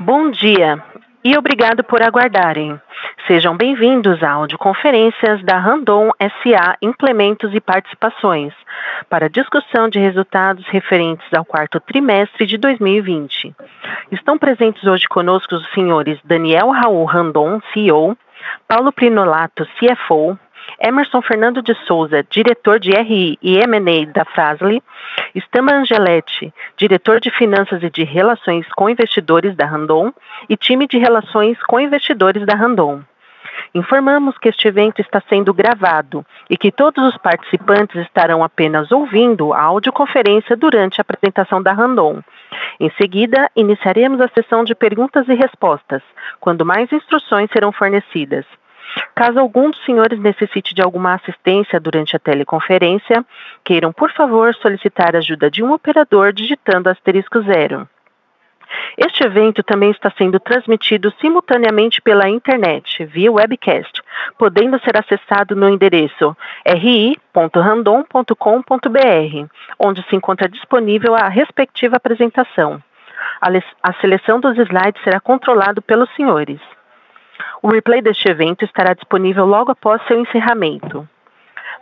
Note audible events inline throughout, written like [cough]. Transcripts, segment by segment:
Bom dia e obrigado por aguardarem. Sejam bem-vindos à audioconferências da Randon SA Implementos e Participações para discussão de resultados referentes ao quarto trimestre de 2020. Estão presentes hoje conosco os senhores Daniel Raul Randon, CEO, Paulo Prinolato, CFO, Emerson Fernando de Souza, diretor de RI e M&A da Frasle, Stama Angeletti, diretor de Finanças e de Relações com Investidores da Randon e time de Relações com Investidores da Randon. Informamos que este evento está sendo gravado e que todos os participantes estarão apenas ouvindo a audioconferência durante a apresentação da Randon. Em seguida, iniciaremos a sessão de perguntas e respostas, quando mais instruções serão fornecidas. Caso algum dos senhores necessite de alguma assistência durante a teleconferência, queiram, por favor, solicitar a ajuda de um operador digitando asterisco zero. Este evento também está sendo transmitido simultaneamente pela internet, via webcast, podendo ser acessado no endereço ri.random.com.br, onde se encontra disponível a respectiva apresentação. A, seleção dos slides será controlado pelos senhores. O replay deste evento estará disponível logo após seu encerramento.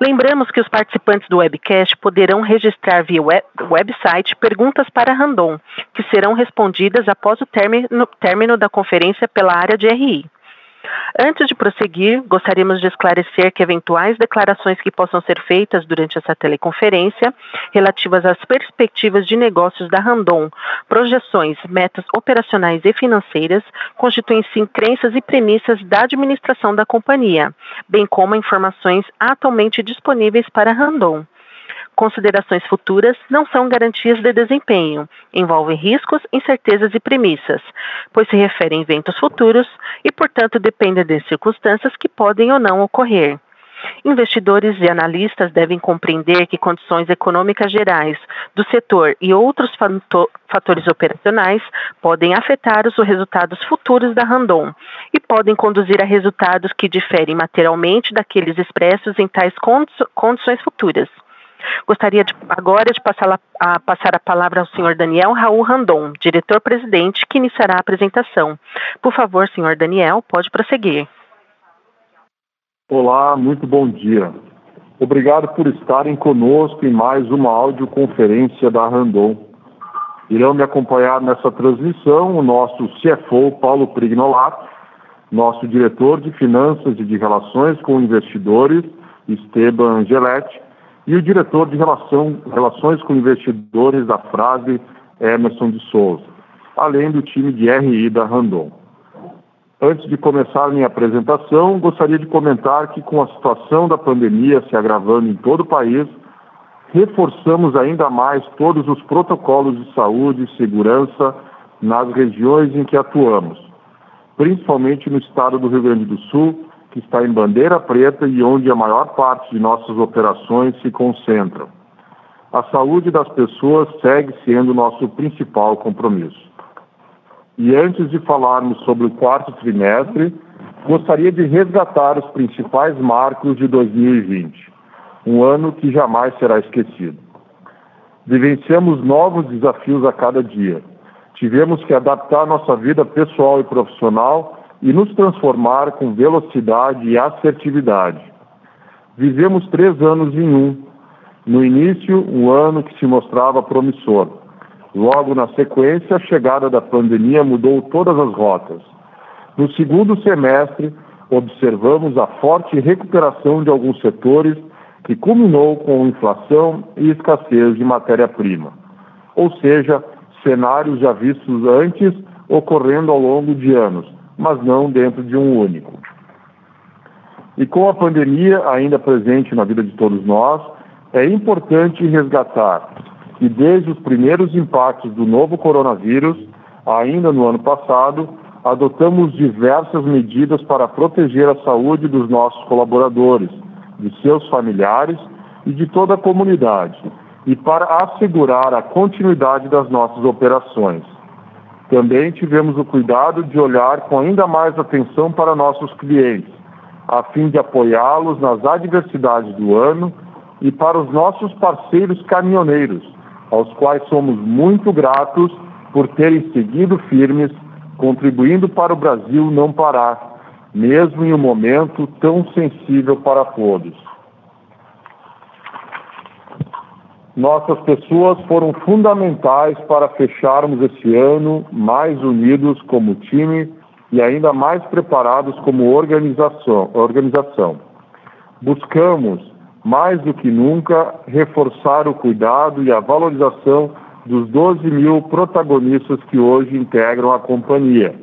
Lembramos que os participantes do webcast poderão registrar via web, website perguntas para Randon, que serão respondidas após o término, término da conferência pela área de RI. Antes de prosseguir, gostaríamos de esclarecer que eventuais declarações que possam ser feitas durante essa teleconferência, relativas às perspectivas de negócios da Randon, projeções, metas operacionais e financeiras, constituem-se crenças e premissas da administração da companhia, bem como informações atualmente disponíveis para a Randon. Considerações futuras não são garantias de desempenho, envolvem riscos, incertezas e premissas, pois se referem a eventos futuros e, portanto, dependem de circunstâncias que podem ou não ocorrer. Investidores e analistas devem compreender que condições econômicas gerais do setor e outros fatores operacionais podem afetar os resultados futuros da Randon e podem conduzir a resultados que diferem materialmente daqueles expressos em tais condições futuras. Gostaria de, agora de passar a, a, passar a palavra ao senhor Daniel Raul Randon, diretor-presidente, que iniciará a apresentação. Por favor, senhor Daniel, pode prosseguir. Olá, muito bom dia. Obrigado por estarem conosco em mais uma audioconferência da Randon. Irão me acompanhar nessa transmissão o nosso CFO, Paulo Prignolato, nosso diretor de Finanças e de Relações com Investidores, Esteban Angeletti, e o diretor de relação, Relações com Investidores da Frase, Emerson de Souza, além do time de RI da Randon. Antes de começar minha apresentação, gostaria de comentar que, com a situação da pandemia se agravando em todo o país, reforçamos ainda mais todos os protocolos de saúde e segurança nas regiões em que atuamos, principalmente no estado do Rio Grande do Sul, que está em bandeira preta e onde a maior parte de nossas operações se concentram. A saúde das pessoas segue sendo nosso principal compromisso. E antes de falarmos sobre o quarto trimestre, gostaria de resgatar os principais marcos de 2020, um ano que jamais será esquecido. Vivenciamos novos desafios a cada dia. Tivemos que adaptar nossa vida pessoal e profissional e nos transformar com velocidade e assertividade. Vivemos três anos em um. No início, um ano que se mostrava promissor. Logo na sequência, a chegada da pandemia mudou todas as rotas. No segundo semestre, observamos a forte recuperação de alguns setores que culminou com inflação e escassez de matéria-prima. Ou seja, cenários já vistos antes ocorrendo ao longo de anos, mas não dentro de um único. E com a pandemia ainda presente na vida de todos nós, é importante resgatar que desde os primeiros impactos do novo coronavírus, ainda no ano passado, adotamos diversas medidas para proteger a saúde dos nossos colaboradores, de seus familiares e de toda a comunidade, e para assegurar a continuidade das nossas operações. Também tivemos o cuidado de olhar com ainda mais atenção para nossos clientes, a fim de apoiá-los nas adversidades do ano e para os nossos parceiros caminhoneiros, aos quais somos muito gratos por terem seguido firmes contribuindo para o Brasil não parar, mesmo em um momento tão sensível para todos. Nossas pessoas foram fundamentais para fecharmos esse ano mais unidos como time e ainda mais preparados como organização. organização. Buscamos, mais do que nunca, reforçar o cuidado e a valorização dos 12 mil protagonistas que hoje integram a companhia.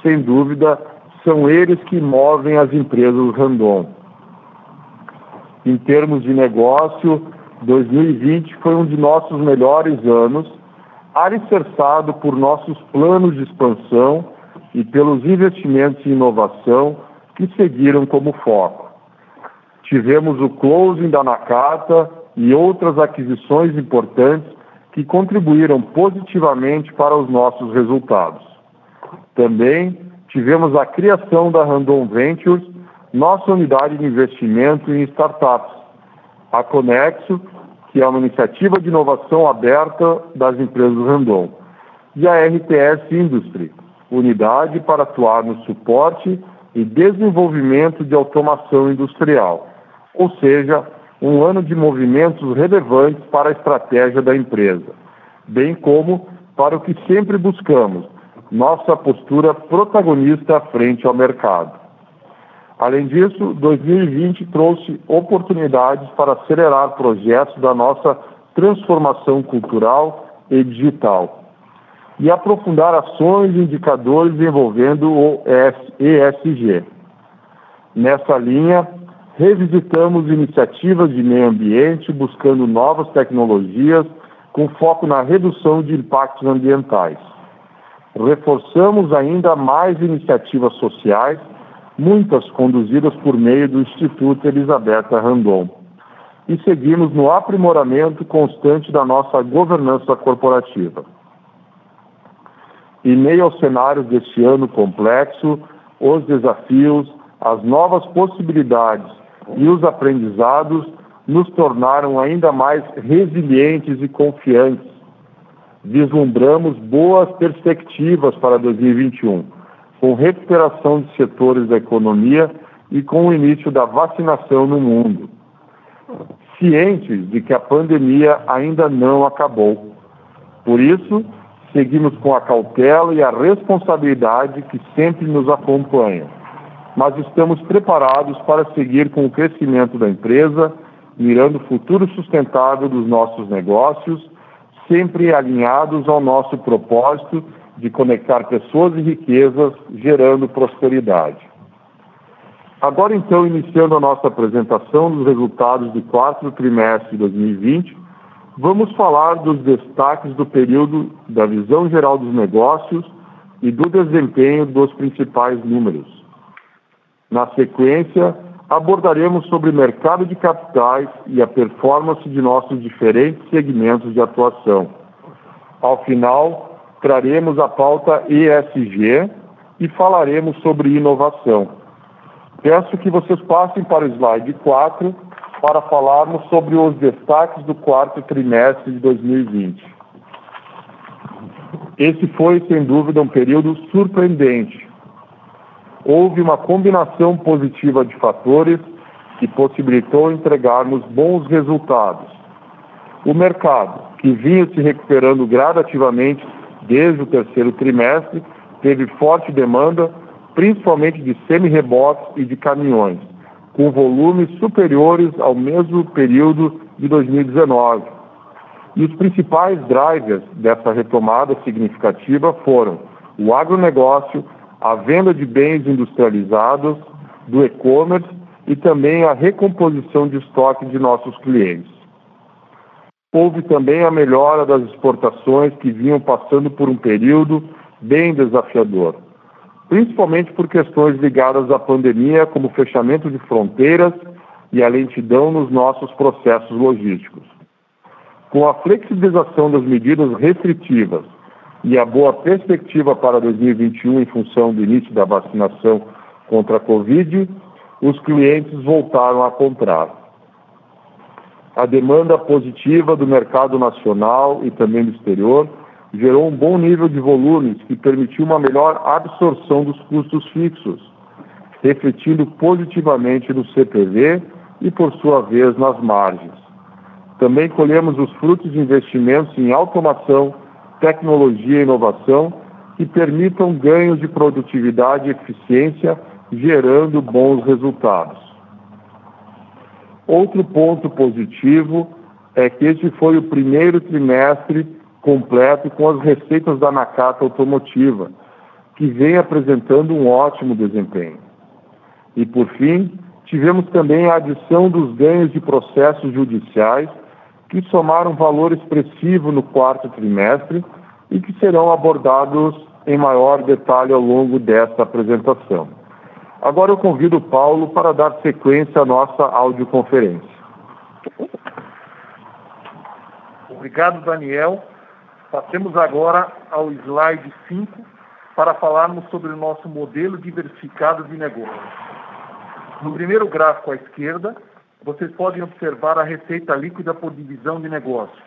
Sem dúvida, são eles que movem as empresas Randon. Em termos de negócio, 2020 foi um de nossos melhores anos, alicerçado por nossos planos de expansão e pelos investimentos em inovação que seguiram como foco. Tivemos o closing da Nakata e outras aquisições importantes que contribuíram positivamente para os nossos resultados. Também tivemos a criação da Randon Ventures, nossa unidade de investimento em startups, a Conexo, que é uma iniciativa de inovação aberta das empresas Randon, e a RTS Industry, unidade para atuar no suporte e desenvolvimento de automação industrial, ou seja, um ano de movimentos relevantes para a estratégia da empresa, bem como para o que sempre buscamos, nossa postura protagonista frente ao mercado. Além disso, 2020 trouxe oportunidades para acelerar projetos da nossa transformação cultural e digital e aprofundar ações e indicadores envolvendo o ESG. Nessa linha, revisitamos iniciativas de meio ambiente buscando novas tecnologias com foco na redução de impactos ambientais. Reforçamos ainda mais iniciativas sociais muitas conduzidas por meio do Instituto Elisabetta Randon. E seguimos no aprimoramento constante da nossa governança corporativa. Em meio ao cenário deste ano complexo, os desafios, as novas possibilidades e os aprendizados nos tornaram ainda mais resilientes e confiantes. Vislumbramos boas perspectivas para 2021 com recuperação de setores da economia e com o início da vacinação no mundo. Cientes de que a pandemia ainda não acabou. Por isso, seguimos com a cautela e a responsabilidade que sempre nos acompanham. Mas estamos preparados para seguir com o crescimento da empresa, mirando o futuro sustentável dos nossos negócios, sempre alinhados ao nosso propósito de conectar pessoas e riquezas, gerando prosperidade. Agora, então, iniciando a nossa apresentação dos resultados do quarto trimestre de 2020, vamos falar dos destaques do período da visão geral dos negócios e do desempenho dos principais números. Na sequência, abordaremos sobre mercado de capitais e a performance de nossos diferentes segmentos de atuação. Ao final, traremos a pauta ESG e falaremos sobre inovação. Peço que vocês passem para o slide 4 para falarmos sobre os destaques do quarto trimestre de 2020. Esse foi, sem dúvida, um período surpreendente. Houve uma combinação positiva de fatores que possibilitou entregarmos bons resultados. O mercado, que vinha se recuperando gradativamente desde o terceiro trimestre, teve forte demanda, principalmente de semi-rebotes e de caminhões, com volumes superiores ao mesmo período de 2019. E os principais drivers dessa retomada significativa foram o agronegócio, a venda de bens industrializados, do e-commerce e também a recomposição de estoque de nossos clientes. Houve também a melhora das exportações que vinham passando por um período bem desafiador, principalmente por questões ligadas à pandemia, como fechamento de fronteiras e a lentidão nos nossos processos logísticos. Com a flexibilização das medidas restritivas e a boa perspectiva para 2021 em função do início da vacinação contra a Covid, os clientes voltaram a comprar a demanda positiva do mercado nacional e também do exterior gerou um bom nível de volumes que permitiu uma melhor absorção dos custos fixos, refletindo positivamente no CPV e, por sua vez, nas margens. Também colhemos os frutos de investimentos em automação, tecnologia e inovação que permitam ganhos de produtividade e eficiência, gerando bons resultados. Outro ponto positivo é que este foi o primeiro trimestre completo com as receitas da Nakata Automotiva, que vem apresentando um ótimo desempenho. E, por fim, tivemos também a adição dos ganhos de processos judiciais, que somaram valor expressivo no quarto trimestre e que serão abordados em maior detalhe ao longo desta apresentação. Agora eu convido o Paulo para dar sequência à nossa audioconferência. Obrigado, Daniel. Passemos agora ao slide 5 para falarmos sobre o nosso modelo diversificado de negócio. No primeiro gráfico à esquerda, vocês podem observar a receita líquida por divisão de negócios.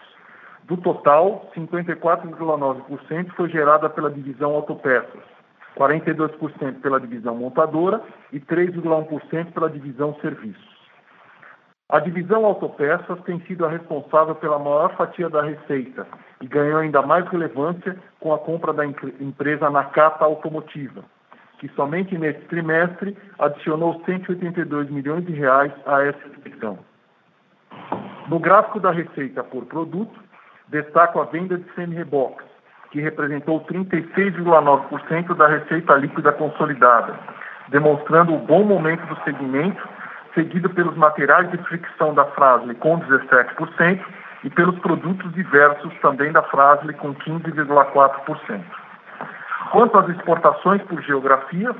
Do total, 54,9% foi gerada pela divisão autopeças, 42% pela divisão montadora e 3,1% pela divisão serviços. A divisão autopeças tem sido a responsável pela maior fatia da receita e ganhou ainda mais relevância com a compra da empresa Nakata Automotiva, que somente nesse trimestre adicionou 182 milhões de reais a essa divisão. No gráfico da receita por produto, destaco a venda de semi-reboques, que representou 36,9% da receita líquida consolidada, demonstrando o bom momento do segmento seguido pelos materiais de fricção da Frasle com 17% e pelos produtos diversos também da Frasle com 15,4%. Quanto às exportações por geografia,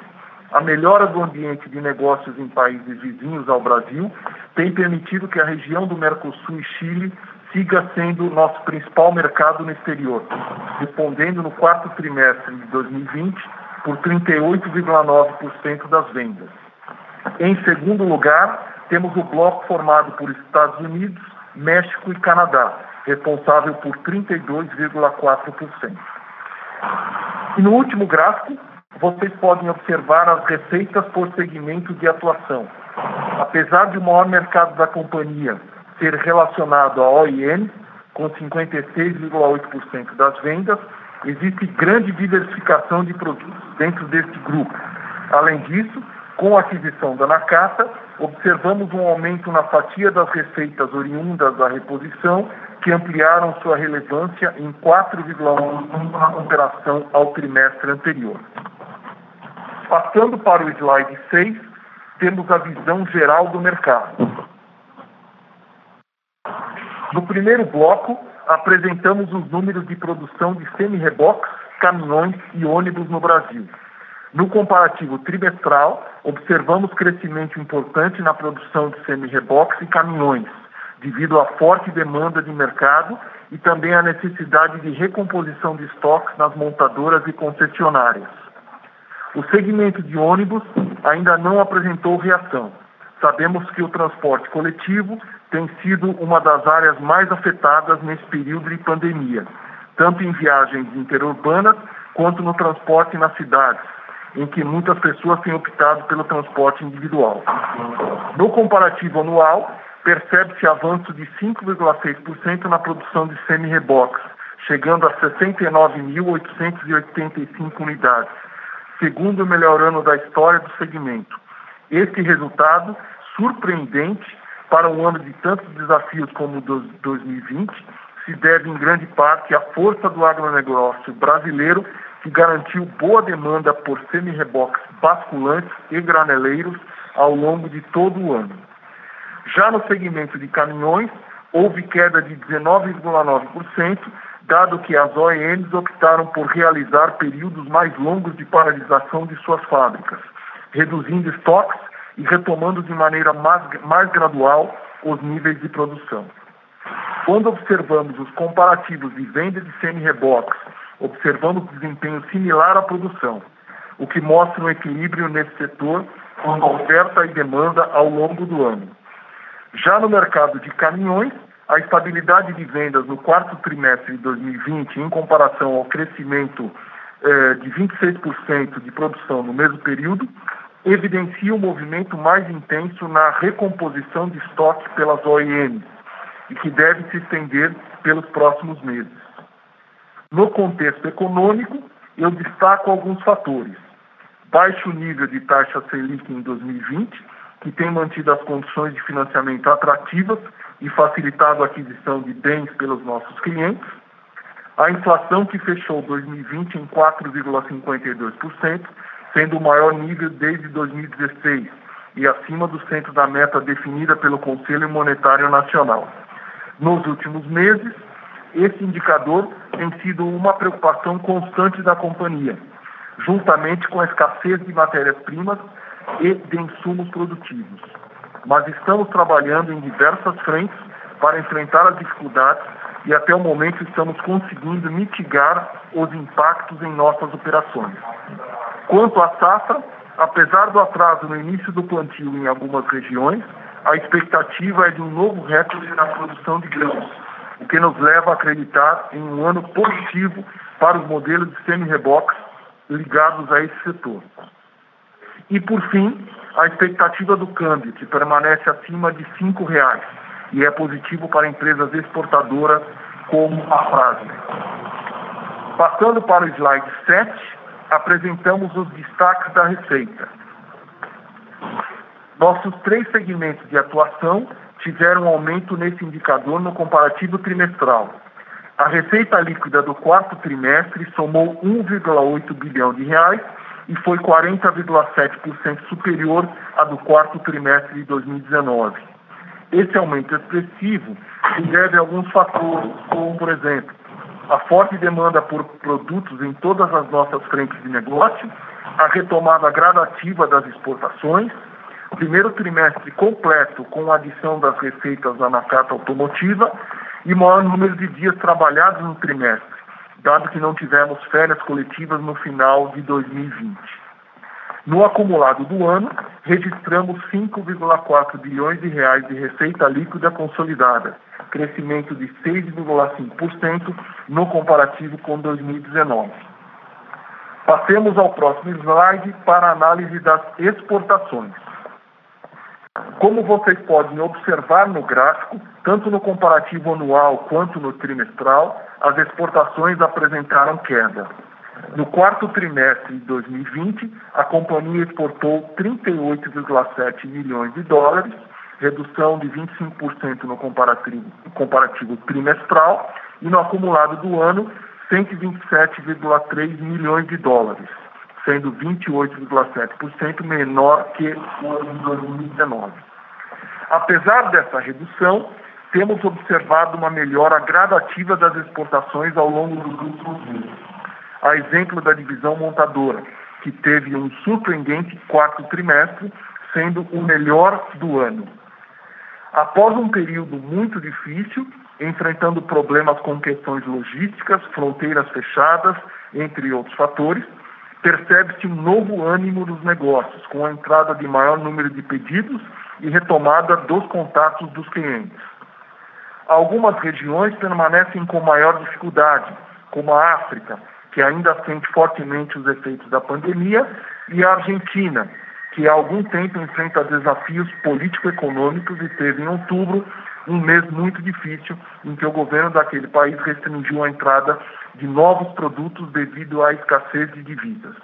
a melhora do ambiente de negócios em países vizinhos ao Brasil tem permitido que a região do Mercosul e Chile siga sendo nosso principal mercado no exterior, respondendo no quarto trimestre de 2020 por 38,9% das vendas. Em segundo lugar, temos o bloco formado por Estados Unidos, México e Canadá, responsável por 32,4%. E no último gráfico, vocês podem observar as receitas por segmento de atuação. Apesar de o maior mercado da companhia ser relacionado à OEM, com 56,8% das vendas, existe grande diversificação de produtos dentro deste grupo. Além disso, com a aquisição da Nakata, observamos um aumento na fatia das receitas oriundas da reposição, que ampliaram sua relevância em 4,1 na comparação ao trimestre anterior. Passando para o slide 6, temos a visão geral do mercado. No primeiro bloco, apresentamos os números de produção de semi-reboques, caminhões e ônibus no Brasil. No comparativo trimestral, observamos crescimento importante na produção de semi-reboques e caminhões, devido à forte demanda de mercado e também à necessidade de recomposição de estoques nas montadoras e concessionárias. O segmento de ônibus ainda não apresentou reação. Sabemos que o transporte coletivo tem sido uma das áreas mais afetadas nesse período de pandemia, tanto em viagens interurbanas quanto no transporte nas cidades, em que muitas pessoas têm optado pelo transporte individual. No comparativo anual, percebe-se avanço de 5,6% na produção de semi-reboques, chegando a 69.885 unidades, segundo o melhor ano da história do segmento. Este resultado, surpreendente para um ano de tantos desafios como o 2020, se deve em grande parte à força do agronegócio brasileiro que garantiu boa demanda por semi-reboques basculantes e graneleiros ao longo de todo o ano. Já no segmento de caminhões, houve queda de 19,9%, dado que as OEMs optaram por realizar períodos mais longos de paralisação de suas fábricas, reduzindo estoques e retomando de maneira mais, mais gradual os níveis de produção. Quando observamos os comparativos de venda de semi-reboques observamos desempenho similar à produção, o que mostra um equilíbrio nesse setor com oferta e demanda ao longo do ano. Já no mercado de caminhões, a estabilidade de vendas no quarto trimestre de 2020, em comparação ao crescimento eh, de 26% de produção no mesmo período, evidencia um movimento mais intenso na recomposição de estoque pelas OEMs e que deve se estender pelos próximos meses. No contexto econômico, eu destaco alguns fatores. Baixo nível de taxa Selic em 2020, que tem mantido as condições de financiamento atrativas e facilitado a aquisição de bens pelos nossos clientes. A inflação que fechou 2020 em 4,52%, sendo o maior nível desde 2016 e acima do centro da meta definida pelo Conselho Monetário Nacional. Nos últimos meses, esse indicador tem sido uma preocupação constante da companhia, juntamente com a escassez de matérias-primas e de insumos produtivos. Mas estamos trabalhando em diversas frentes para enfrentar as dificuldades e até o momento estamos conseguindo mitigar os impactos em nossas operações. Quanto à safra, apesar do atraso no início do plantio em algumas regiões, a expectativa é de um novo recorde na produção de grãos, o que nos leva a acreditar em um ano positivo para os modelos de semi-reboques ligados a esse setor. E, por fim, a expectativa do câmbio, que permanece acima de R$ reais e é positivo para empresas exportadoras como a Frasme. Passando para o slide 7, apresentamos os destaques da receita. Nossos três segmentos de atuação tiveram um aumento nesse indicador no comparativo trimestral. A receita líquida do quarto trimestre somou 1,8 bilhão de reais e foi 40,7% superior à do quarto trimestre de 2019. Esse aumento expressivo se deve a alguns fatores, como, por exemplo, a forte demanda por produtos em todas as nossas frentes de negócio, a retomada gradativa das exportações, primeiro trimestre completo com a adição das receitas da Nakata Automotiva e maior número de dias trabalhados no trimestre, dado que não tivemos férias coletivas no final de 2020. No acumulado do ano, registramos 5,4 bilhões de reais de receita líquida consolidada, crescimento de 6,5% no comparativo com 2019. Passemos ao próximo slide para a análise das exportações. Como vocês podem observar no gráfico, tanto no comparativo anual quanto no trimestral, as exportações apresentaram queda. No quarto trimestre de 2020, a companhia exportou 38,7 milhões de dólares, redução de 25% no comparativo, trimestral e no acumulado do ano, 127,3 milhões de dólares, sendo 28,7% menor que o ano de 2019. Apesar dessa redução, temos observado uma melhora gradativa das exportações ao longo dos últimos meses. A exemplo da divisão montadora, que teve um surpreendente quarto trimestre, sendo o melhor do ano. Após um período muito difícil, enfrentando problemas com questões logísticas, fronteiras fechadas, entre outros fatores, percebe-se um novo ânimo dos negócios, com a entrada de maior número de pedidos e retomada dos contatos dos clientes. Algumas regiões permanecem com maior dificuldade, como a África, que ainda sente fortemente os efeitos da pandemia, e a Argentina, que há algum tempo enfrenta desafios político-econômicos e teve em outubro um mês muito difícil em que o governo daquele país restringiu a entrada de novos produtos devido à escassez de divisas.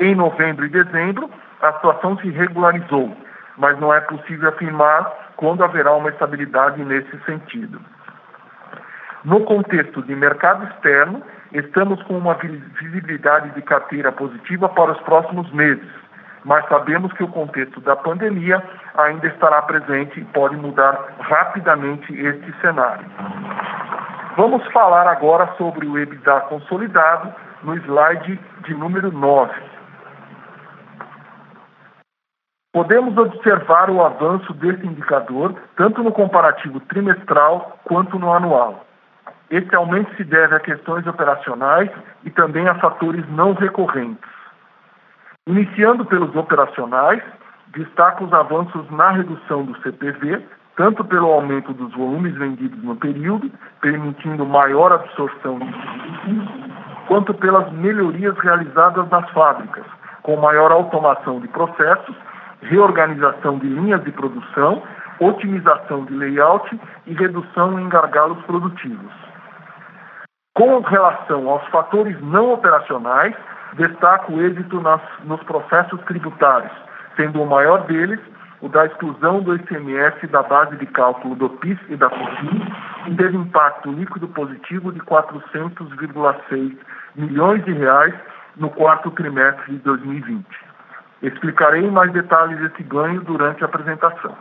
Em novembro e dezembro, a situação se regularizou, mas não é possível afirmar quando haverá uma estabilidade nesse sentido. No contexto de mercado externo, estamos com uma visibilidade de carteira positiva para os próximos meses, mas sabemos que o contexto da pandemia ainda estará presente e pode mudar rapidamente este cenário. Vamos falar agora sobre o EBITDA consolidado no slide de número 9. Podemos observar o avanço desse indicador tanto no comparativo trimestral quanto no anual. Esse aumento se deve a questões operacionais e também a fatores não recorrentes. Iniciando pelos operacionais, destaca os avanços na redução do CPV, tanto pelo aumento dos volumes vendidos no período, permitindo maior absorção de quanto pelas melhorias realizadas nas fábricas, com maior automação de processos, reorganização de linhas de produção, otimização de layout e redução em gargalos produtivos. Com relação aos fatores não operacionais, destaco o êxito nas, nos processos tributários, sendo o maior deles o da exclusão do ICMS da base de cálculo do PIS e da COFINS, que teve impacto líquido positivo de 400,6 milhões de reais no quarto trimestre de 2020. Explicarei mais detalhes esse ganho durante a apresentação.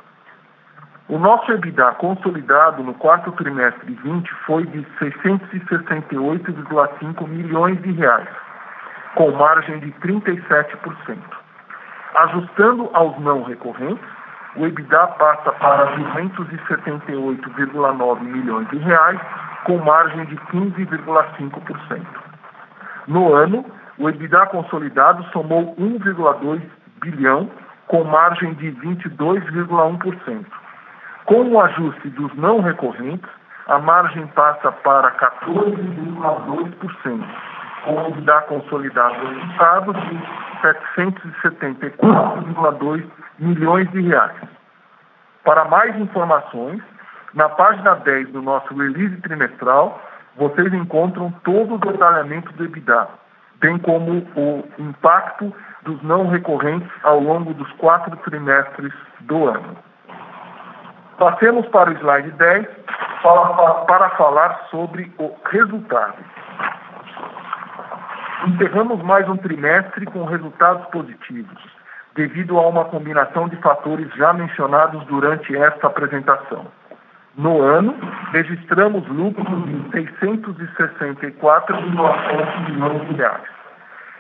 O nosso EBITDA consolidado no quarto trimestre de 20 foi de 668,5 milhões de reais, com margem de 37%. Ajustando aos não recorrentes, o EBITDA passa para 278,9 milhões de reais, com margem de 15,5%. No ano, o EBITDA consolidado somou 1,2 bilhão, com margem de 22,1%. Com o ajuste dos não recorrentes, a margem passa para 14,2%, com o EBITDA consolidado resultado de 774,2 milhões de reais. Para mais informações, na página 10 do nosso release trimestral, vocês encontram todo o detalhamento do EBITDA, bem como o impacto dos não recorrentes ao longo dos quatro trimestres do ano. Passemos para o slide 10 para, para falar sobre o resultado. Encerramos mais um trimestre com resultados positivos, devido a uma combinação de fatores já mencionados durante esta apresentação. No ano, registramos lucros de 664,4 milhões de reais.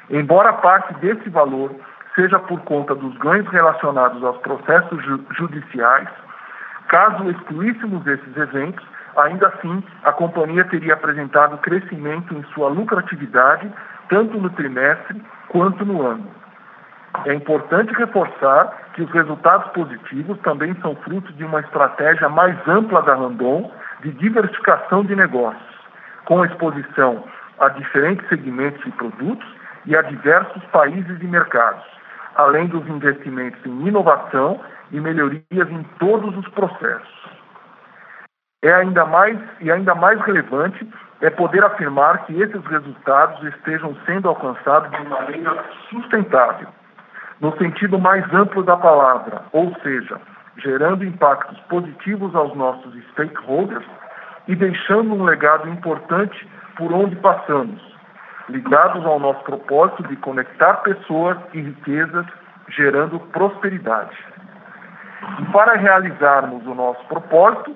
Embora parte desse valor seja por conta dos ganhos relacionados aos processos ju judiciais, caso excluíssemos esses eventos, ainda assim a companhia teria apresentado crescimento em sua lucratividade, tanto no trimestre quanto no ano. É importante reforçar que os resultados positivos também são fruto de uma estratégia mais ampla da Randon de diversificação de negócios, com exposição a diferentes segmentos e produtos e a diversos países e mercados, além dos investimentos em inovação e melhorias em todos os processos. É ainda mais e ainda mais relevante é poder afirmar que esses resultados estejam sendo alcançados de maneira sustentável, no sentido mais amplo da palavra, ou seja, gerando impactos positivos aos nossos stakeholders e deixando um legado importante por onde passamos, ligados ao nosso propósito de conectar pessoas e riquezas, gerando prosperidade. E para realizarmos o nosso propósito,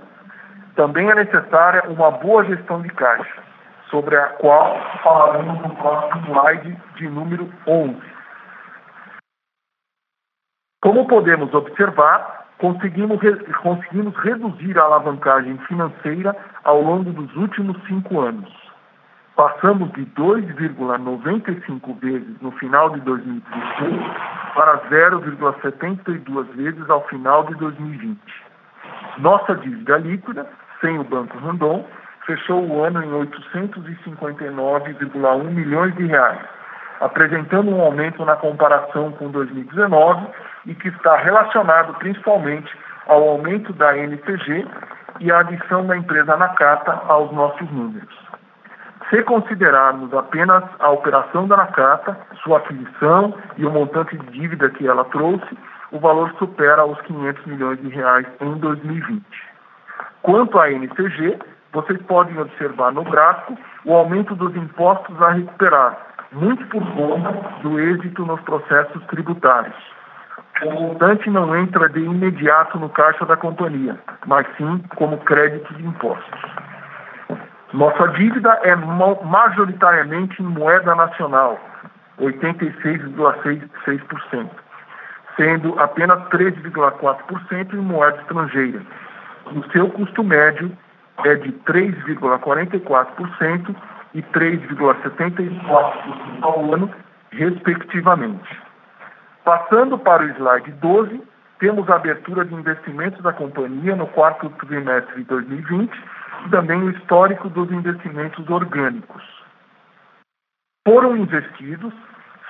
também é necessária uma boa gestão de caixa, sobre a qual falaremos no próximo slide de número 11. Como podemos observar, conseguimos, conseguimos reduzir a alavancagem financeira ao longo dos últimos cinco anos Passamos de 2,95 vezes no final de 2016 para 0,72 vezes ao final de 2020. Nossa dívida líquida, sem o Banco Randon, fechou o ano em 859,1 milhões de reais, apresentando um aumento na comparação com 2019 e que está relacionado principalmente ao aumento da NPG e à adição da empresa Nakata aos nossos números. Se considerarmos apenas a operação da Nakata, sua aquisição e o montante de dívida que ela trouxe, o valor supera os 500 milhões de reais em 2020. Quanto à NCG, vocês podem observar no gráfico o aumento dos impostos a recuperar, muito por conta do êxito nos processos tributários. O montante não entra de imediato no caixa da companhia, mas sim como crédito de impostos. Nossa dívida é majoritariamente em moeda nacional, 86,6%, sendo apenas 13,4% em moeda estrangeira. O seu custo médio é de 3,44% e 3,74% ao ano, respectivamente. Passando para o slide 12, temos a abertura de investimentos da companhia no quarto trimestre de 2020 e também o histórico dos investimentos orgânicos. Foram investidos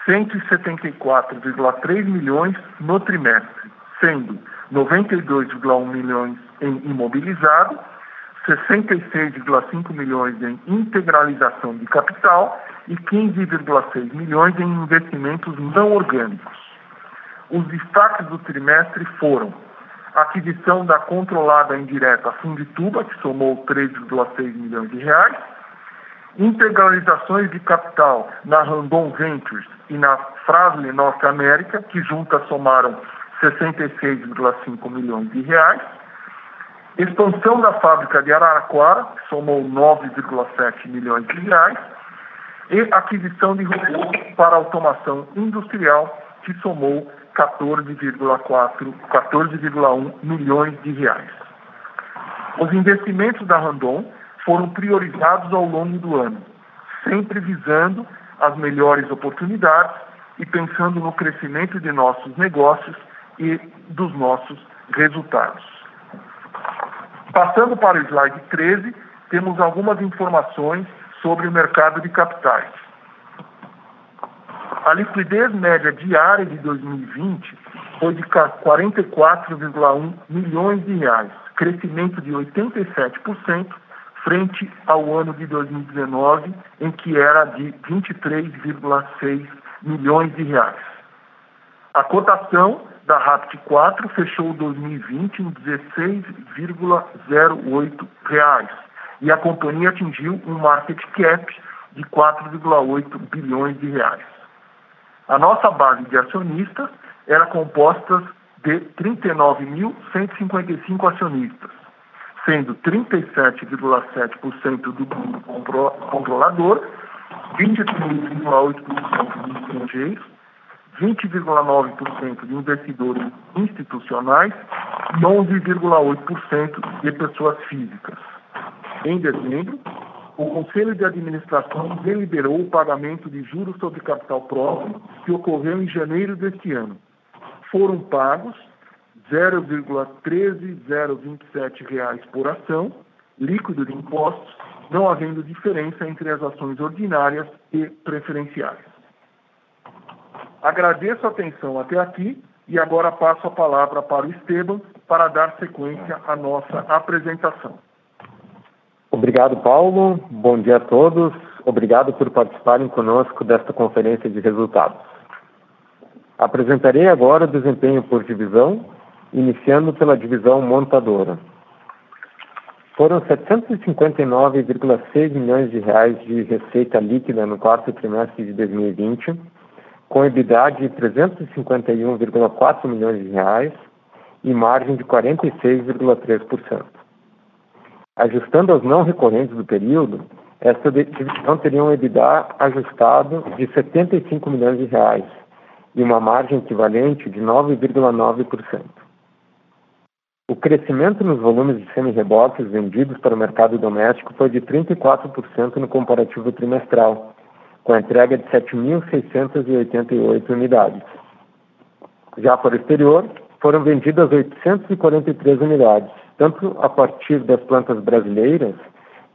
174,3 milhões no trimestre, sendo 92,1 milhões em imobilizado, 66,5 milhões em integralização de capital e 15,6 milhões em investimentos não orgânicos. Os destaques do trimestre foram aquisição da controlada indireta Fundituba, que somou 3,6 milhões de reais, integralizações de capital na Randon Ventures e na Frasle Norte América, que juntas somaram 66,5 milhões de reais, expansão da fábrica de Araraquara, que somou 9,7 milhões de reais, e aquisição de robôs para automação industrial, que somou 14,4, 14,1 milhões de reais. Os investimentos da Randon foram priorizados ao longo do ano, sempre visando as melhores oportunidades e pensando no crescimento de nossos negócios e dos nossos resultados. Passando para o slide 13, temos algumas informações sobre o mercado de capitais. A liquidez média diária de 2020 foi de 44,1 milhões de reais, crescimento de 87% frente ao ano de 2019, em que era de 23,6 milhões de reais. A cotação da RAPT 4 fechou 2020 em 16,08 reais e a companhia atingiu um market cap de 4,8 bilhões de reais. A nossa base de acionistas era composta de 39.155 acionistas, sendo 37,7% do grupo controlador, 23,8% de estrangeiros, 20,9% de investidores institucionais e 11,8% de pessoas físicas. Em dezembro, o Conselho de Administração deliberou o pagamento de juros sobre capital próprio que ocorreu em janeiro deste ano. Foram pagos 0,13027 reais por ação, líquido de impostos, não havendo diferença entre as ações ordinárias e preferenciais. Agradeço a atenção até aqui e agora passo a palavra para o Esteban para dar sequência à nossa apresentação. Obrigado, Paulo. Bom dia a todos. Obrigado por participarem conosco desta conferência de resultados. Apresentarei agora o desempenho por divisão, iniciando pela divisão montadora. Foram 759,6 milhões de reais de receita líquida no quarto trimestre de 2020, com EBITDA de 351,4 milhões de reais e margem de 46,3%. Ajustando aos não recorrentes do período, esta divisão teria um EBITDA ajustado de 75 milhões de reais e uma margem equivalente de 9,9%. O crescimento nos volumes de semi-reboques vendidos para o mercado doméstico foi de 34% no comparativo trimestral, com a entrega de 7.688 unidades. Já para o exterior, foram vendidas 843 unidades, tanto a partir das plantas brasileiras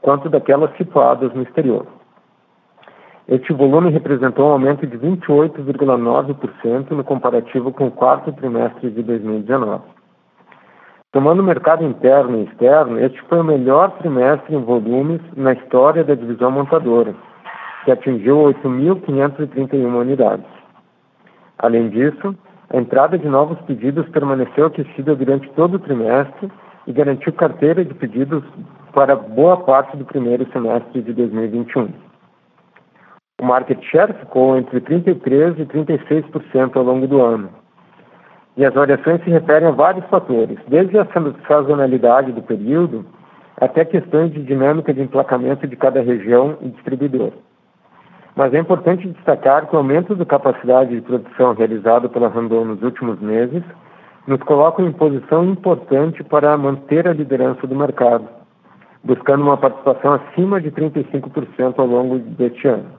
quanto daquelas situadas no exterior. Este volume representou um aumento de 28,9% no comparativo com o quarto trimestre de 2019. Tomando o mercado interno e externo, este foi o melhor trimestre em volumes na história da divisão montadora, que atingiu 8.531 unidades. Além disso, a entrada de novos pedidos permaneceu aquecida durante todo o trimestre e garantiu carteira de pedidos para boa parte do primeiro semestre de 2021. O market share ficou entre 33% e 36% ao longo do ano. E as variações se referem a vários fatores, desde a sazonalidade do período até questões de dinâmica de emplacamento de cada região e distribuidor. Mas é importante destacar que o aumento da capacidade de produção realizado pela Randon nos últimos meses nos colocam em posição importante para manter a liderança do mercado, buscando uma participação acima de 35% ao longo deste ano.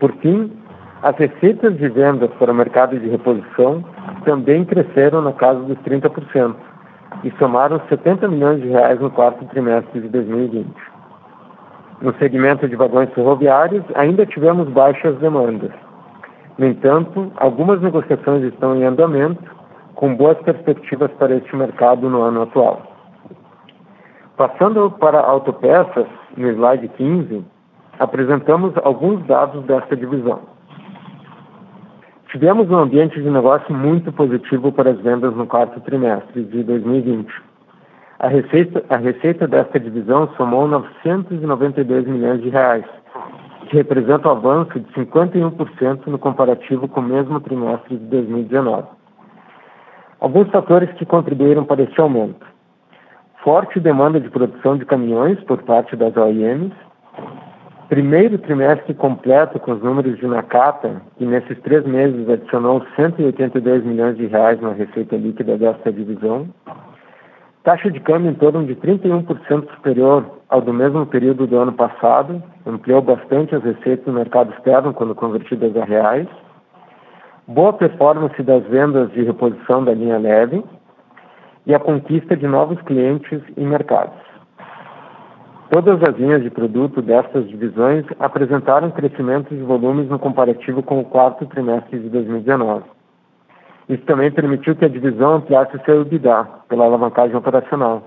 Por fim, as receitas de vendas para o mercado de reposição também cresceram na casa dos 30% e somaram 70 milhões de reais no quarto trimestre de 2020. No segmento de vagões ferroviários, ainda tivemos baixas demandas. No entanto, algumas negociações estão em andamento, com boas perspectivas para este mercado no ano atual. Passando para autopeças, no slide 15, apresentamos alguns dados desta divisão. Tivemos um ambiente de negócio muito positivo para as vendas no quarto trimestre de 2020. A receita, a receita desta divisão somou 992 milhões de reais, que representa um avanço de 51% no comparativo com o mesmo trimestre de 2019. Alguns fatores que contribuíram para este aumento. Forte demanda de produção de caminhões por parte das OEMs, primeiro trimestre completo com os números de Nakata, que nesses três meses adicionou 182 milhões de reais na receita líquida desta divisão. Taxa de câmbio em torno de 31% superior ao do mesmo período do ano passado, ampliou bastante as receitas no mercado externo quando convertidas a reais. Boa performance das vendas de reposição da linha leve e a conquista de novos clientes e mercados. Todas as linhas de produto destas divisões apresentaram crescimento de volumes no comparativo com o quarto trimestre de 2019. Isso também permitiu que a divisão ampliasse seu EBITDA pela alavancagem operacional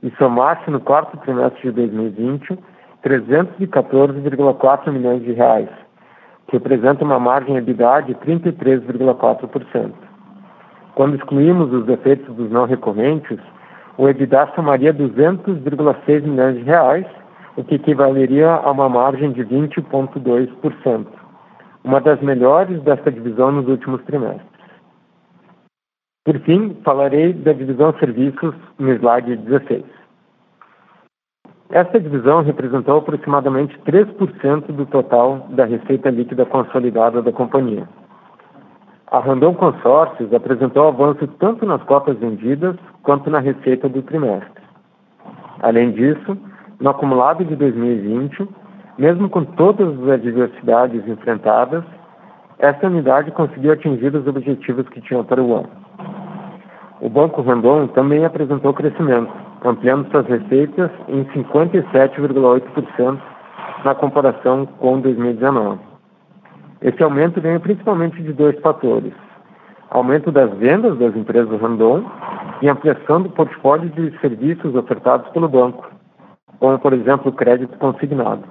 e somasse no quarto trimestre de 2020 314,4 milhões de reais, representa uma margem EBITDA de 33,4%. Quando excluímos os efeitos dos não recorrentes, o EBITDA somaria 200,6 milhões de reais, o que equivaleria a uma margem de 20,2%, uma das melhores desta divisão nos últimos trimestres. Por fim, falarei da divisão serviços no slide 16. Esta divisão representou aproximadamente 3% do total da receita líquida consolidada da companhia. A Randon Consórcios apresentou avanço tanto nas cotas vendidas quanto na receita do trimestre. Além disso, no acumulado de 2020, mesmo com todas as adversidades enfrentadas, essa unidade conseguiu atingir os objetivos que tinha para o ano. O Banco Randon também apresentou crescimento, ampliando suas receitas em 57,8% na comparação com 2019. Esse aumento vem principalmente de dois fatores: aumento das vendas das empresas Randon e ampliação do portfólio de serviços ofertados pelo banco, como, por exemplo, o crédito consignado.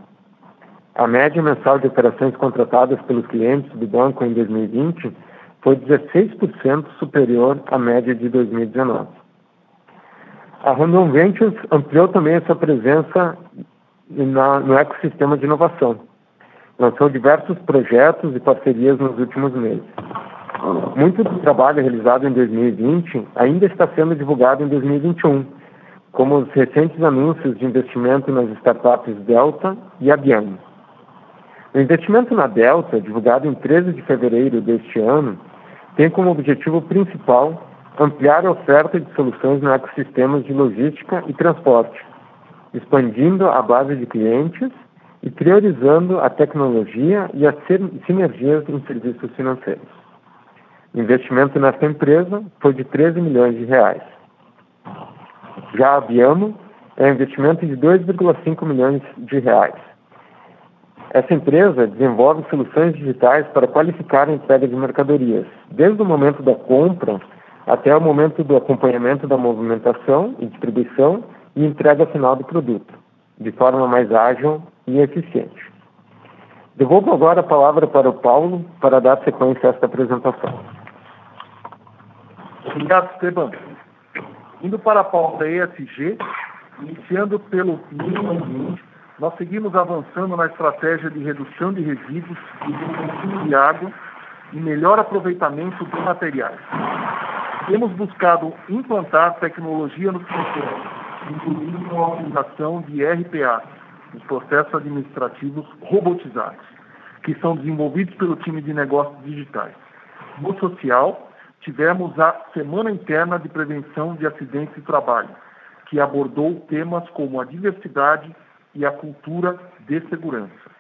A média mensal de operações contratadas pelos clientes do banco em 2020 foi 16% superior à média de 2019. A Randon Ventures ampliou também essa presença na, no ecossistema de inovação lançou diversos projetos e parcerias nos últimos meses. Muito do trabalho realizado em 2020 ainda está sendo divulgado em 2021, como os recentes anúncios de investimento nas startups Delta e Abiano. O investimento na Delta, divulgado em 13 de fevereiro deste ano, tem como objetivo principal ampliar a oferta de soluções no ecossistema de logística e transporte, expandindo a base de clientes e priorizando a tecnologia e as sinergias em serviços financeiros. O investimento nessa empresa foi de 13 milhões de reais. Já a Biamo é investimento de 2,5 milhões de reais. Essa empresa desenvolve soluções digitais para qualificar a entrega de mercadorias, desde o momento da compra até o momento do acompanhamento da movimentação e distribuição e entrega final do produto, de forma mais ágil e eficiente. Devolvo agora a palavra para o Paulo para dar sequência a esta apresentação. Obrigado, Esteban. Indo para a pauta ESG, iniciando pelo meio ambiente, nós seguimos avançando na estratégia de redução de resíduos e do consumo de água e melhor aproveitamento de materiais. Temos buscado implantar tecnologia nos processos, incluindo com a utilização de RPA, os processos administrativos robotizados, que são desenvolvidos pelo time de negócios digitais. No social, tivemos a Semana Interna de Prevenção de Acidentes de Trabalho, que abordou temas como a diversidade e a cultura de segurança.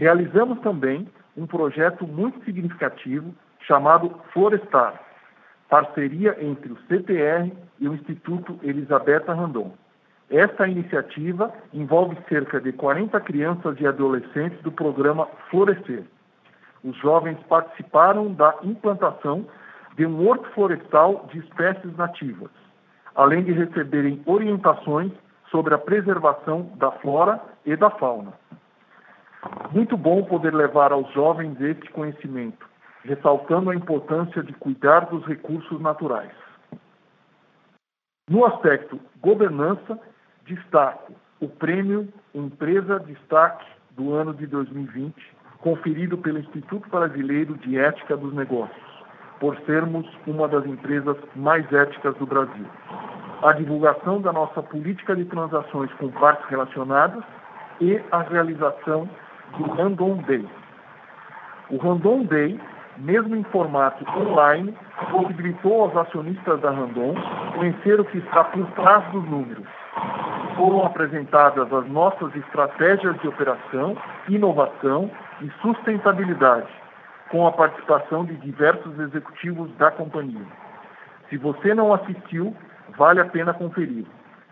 Realizamos também um projeto muito significativo chamado Florestar, parceria entre o CTR e o Instituto Elisabetta Randon. Esta iniciativa envolve cerca de 40 crianças e adolescentes do programa Florescer. Os jovens participaram da implantação de um horto florestal de espécies nativas, além de receberem orientações sobre a preservação da flora e da fauna. Muito bom poder levar aos jovens este conhecimento, ressaltando a importância de cuidar dos recursos naturais. No aspecto governança, destaco o prêmio Empresa Destaque do ano de 2020, conferido pelo Instituto Brasileiro de Ética dos Negócios, por sermos uma das empresas mais éticas do Brasil. A divulgação da nossa política de transações com partes relacionadas e a realização do Random Day. O Random Day, mesmo em formato online, possibilitou aos acionistas da Randon conhecer o que está por trás dos números. Foram apresentadas as nossas estratégias de operação, inovação e sustentabilidade, com a participação de diversos executivos da companhia. Se você não assistiu, vale a pena conferir.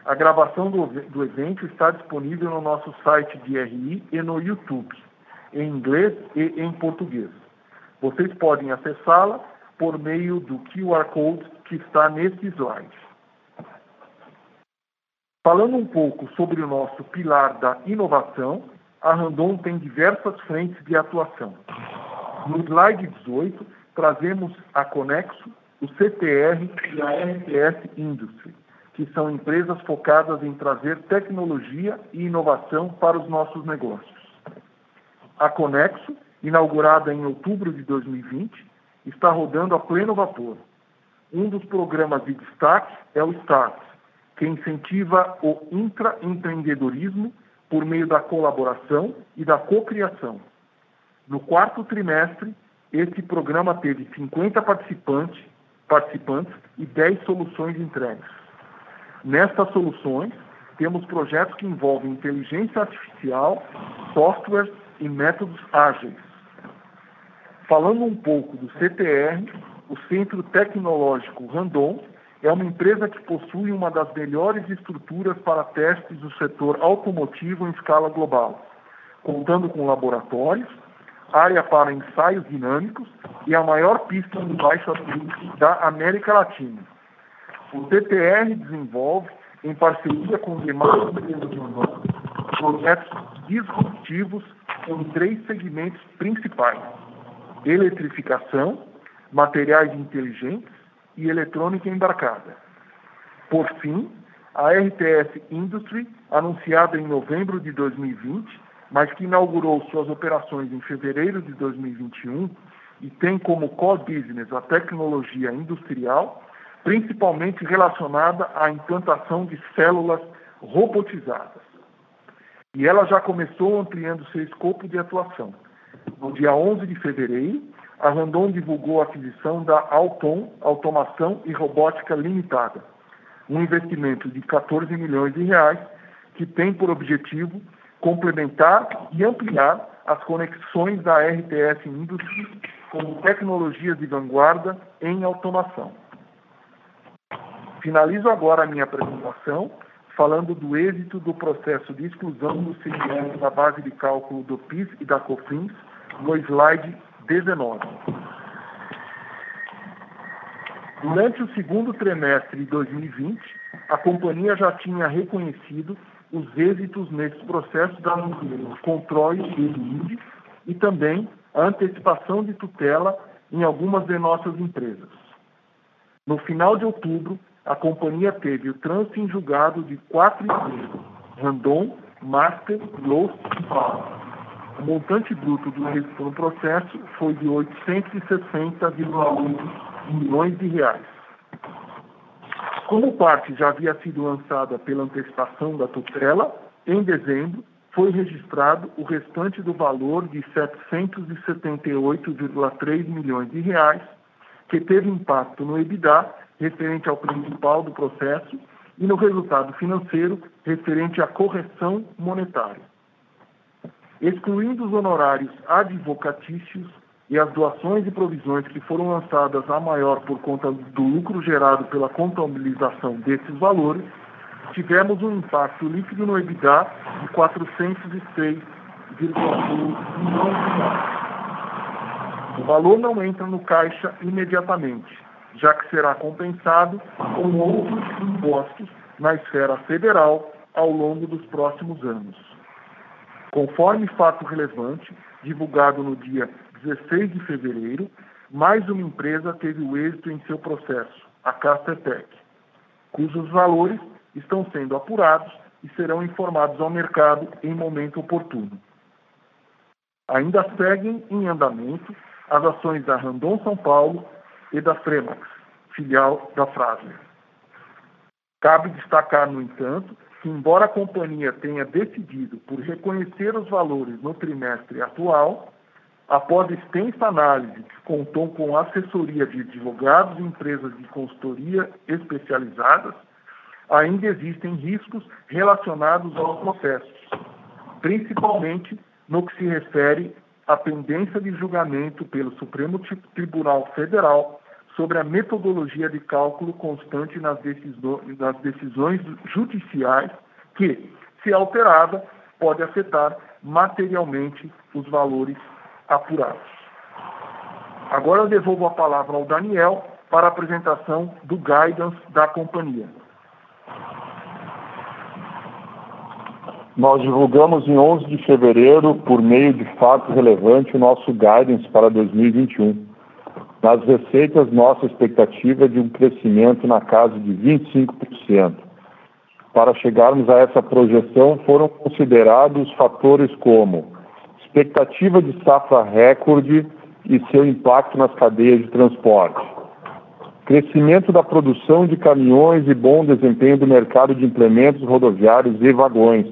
A gravação do, do evento está disponível no nosso site de RI e no YouTube, em inglês e em português. Vocês podem acessá-la por meio do QR Code que está neste slide. Falando um pouco sobre o nosso pilar da inovação, a Randon tem diversas frentes de atuação. No slide 18, trazemos a Conexo, o CTR e a RTS Industry que são empresas focadas em trazer tecnologia e inovação para os nossos negócios. A Conexo, inaugurada em outubro de 2020, está rodando a pleno vapor. Um dos programas de destaque é o START, que incentiva o intraempreendedorismo por meio da colaboração e da cocriação. No quarto trimestre, este programa teve 50 participantes, participantes e 10 soluções entregues. Nestas soluções, temos projetos que envolvem inteligência artificial, software e métodos ágeis. Falando um pouco do CTR, o Centro Tecnológico Randon é uma empresa que possui uma das melhores estruturas para testes do setor automotivo em escala global, contando com laboratórios, área para ensaios dinâmicos e a maior pista de baixo atrito da América Latina. O TTR desenvolve, em parceria com demais empresas urbanas, projetos disruptivos em três segmentos principais: eletrificação, materiais inteligentes e eletrônica embarcada. Por fim, a RTS Industry, anunciada em novembro de 2020, mas que inaugurou suas operações em fevereiro de 2021 e tem como core business a tecnologia industrial, principalmente relacionada à implantação de células robotizadas. E ela já começou ampliando seu escopo de atuação. No dia 11 de fevereiro, a Randon divulgou a aquisição da Alton Automação e Robótica Limitada, um investimento de 14 milhões de reais que tem por objetivo complementar e ampliar as conexões da RTS Industry com tecnologias de vanguarda em automação. Finalizo agora a minha apresentação falando do êxito do processo de exclusão do segmento da base de cálculo do PIS e da COFINS no slide 19. Durante o segundo trimestre de 2020, a companhia já tinha reconhecido os êxitos nesse processo da controle e e também a antecipação de tutela em algumas de nossas empresas. No final de outubro, a companhia teve o trânsito em julgado de quatro empresas, Randon, Master, Lowe's e Power. O montante bruto do êxito no processo foi de 860,8 milhões de reais. Como parte já havia sido lançada pela antecipação da tutela, em dezembro foi registrado o restante do valor de 778,3 milhões de reais, que teve impacto no EBITDA referente ao principal do processo e no resultado financeiro referente à correção monetária. Excluindo os honorários advocatícios, e as doações e provisões que foram lançadas a maior por conta do lucro gerado pela contabilização desses valores, tivemos um impacto líquido no EBITDA de 406,1 milhões. O valor não entra no caixa imediatamente, já que será compensado com outros impostos na esfera federal ao longo dos próximos anos. Conforme fato relevante, divulgado no dia 16 de fevereiro, mais uma empresa teve o êxito em seu processo, a Castertec, cujos valores estão sendo apurados e serão informados ao mercado em momento oportuno. Ainda seguem em andamento as ações da Randon São Paulo e da Fremax, filial da Frasler. Cabe destacar, no entanto, que, embora a companhia tenha decidido por reconhecer os valores no trimestre atual, após extensa análise que contou com assessoria de advogados e empresas de consultoria especializadas, ainda existem riscos relacionados aos processos, principalmente no que se refere à pendência de julgamento pelo Supremo Tribunal Federal sobre a metodologia de cálculo constante nas, nas decisões judiciais que, se alterada, pode afetar materialmente os valores apurados. Agora eu devolvo a palavra ao Daniel para a apresentação do guidance da companhia. Nós divulgamos em 11 de fevereiro, por meio de fato relevante, o nosso guidance para 2021. Nas receitas, nossa expectativa é de um crescimento na casa de 25%. Para chegarmos a essa projeção, foram considerados fatores como expectativa de safra recorde e seu impacto nas cadeias de transporte, crescimento da produção de caminhões e bom desempenho do mercado de implementos rodoviários e vagões,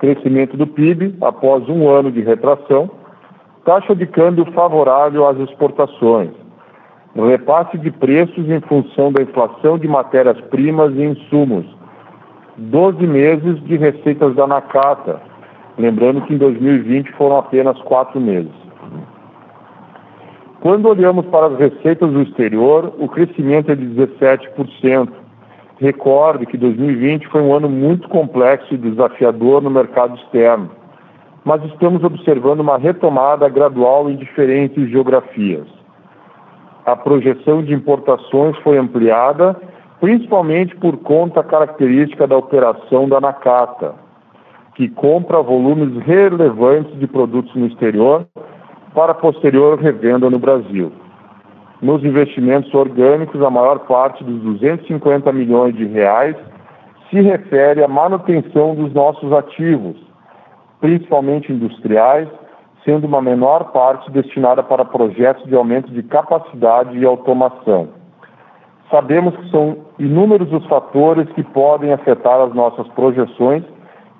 crescimento do PIB após um ano de retração, taxa de câmbio favorável às exportações, repasse de preços em função da inflação de matérias-primas e insumos, 12 meses de receitas da Nakata, lembrando que em 2020 foram apenas quatro meses. Quando olhamos para as receitas do exterior, o crescimento é de 17%, Recorde que 2020 foi um ano muito complexo e desafiador no mercado externo, mas estamos observando uma retomada gradual em diferentes geografias. A projeção de importações foi ampliada, principalmente por conta característica da operação da Nakata, que compra volumes relevantes de produtos no exterior para posterior revenda no Brasil. Nos investimentos orgânicos, a maior parte dos 250 milhões de reais se refere à manutenção dos nossos ativos, principalmente industriais, sendo uma menor parte destinada para projetos de aumento de capacidade e automação. Sabemos que são inúmeros os fatores que podem afetar as nossas projeções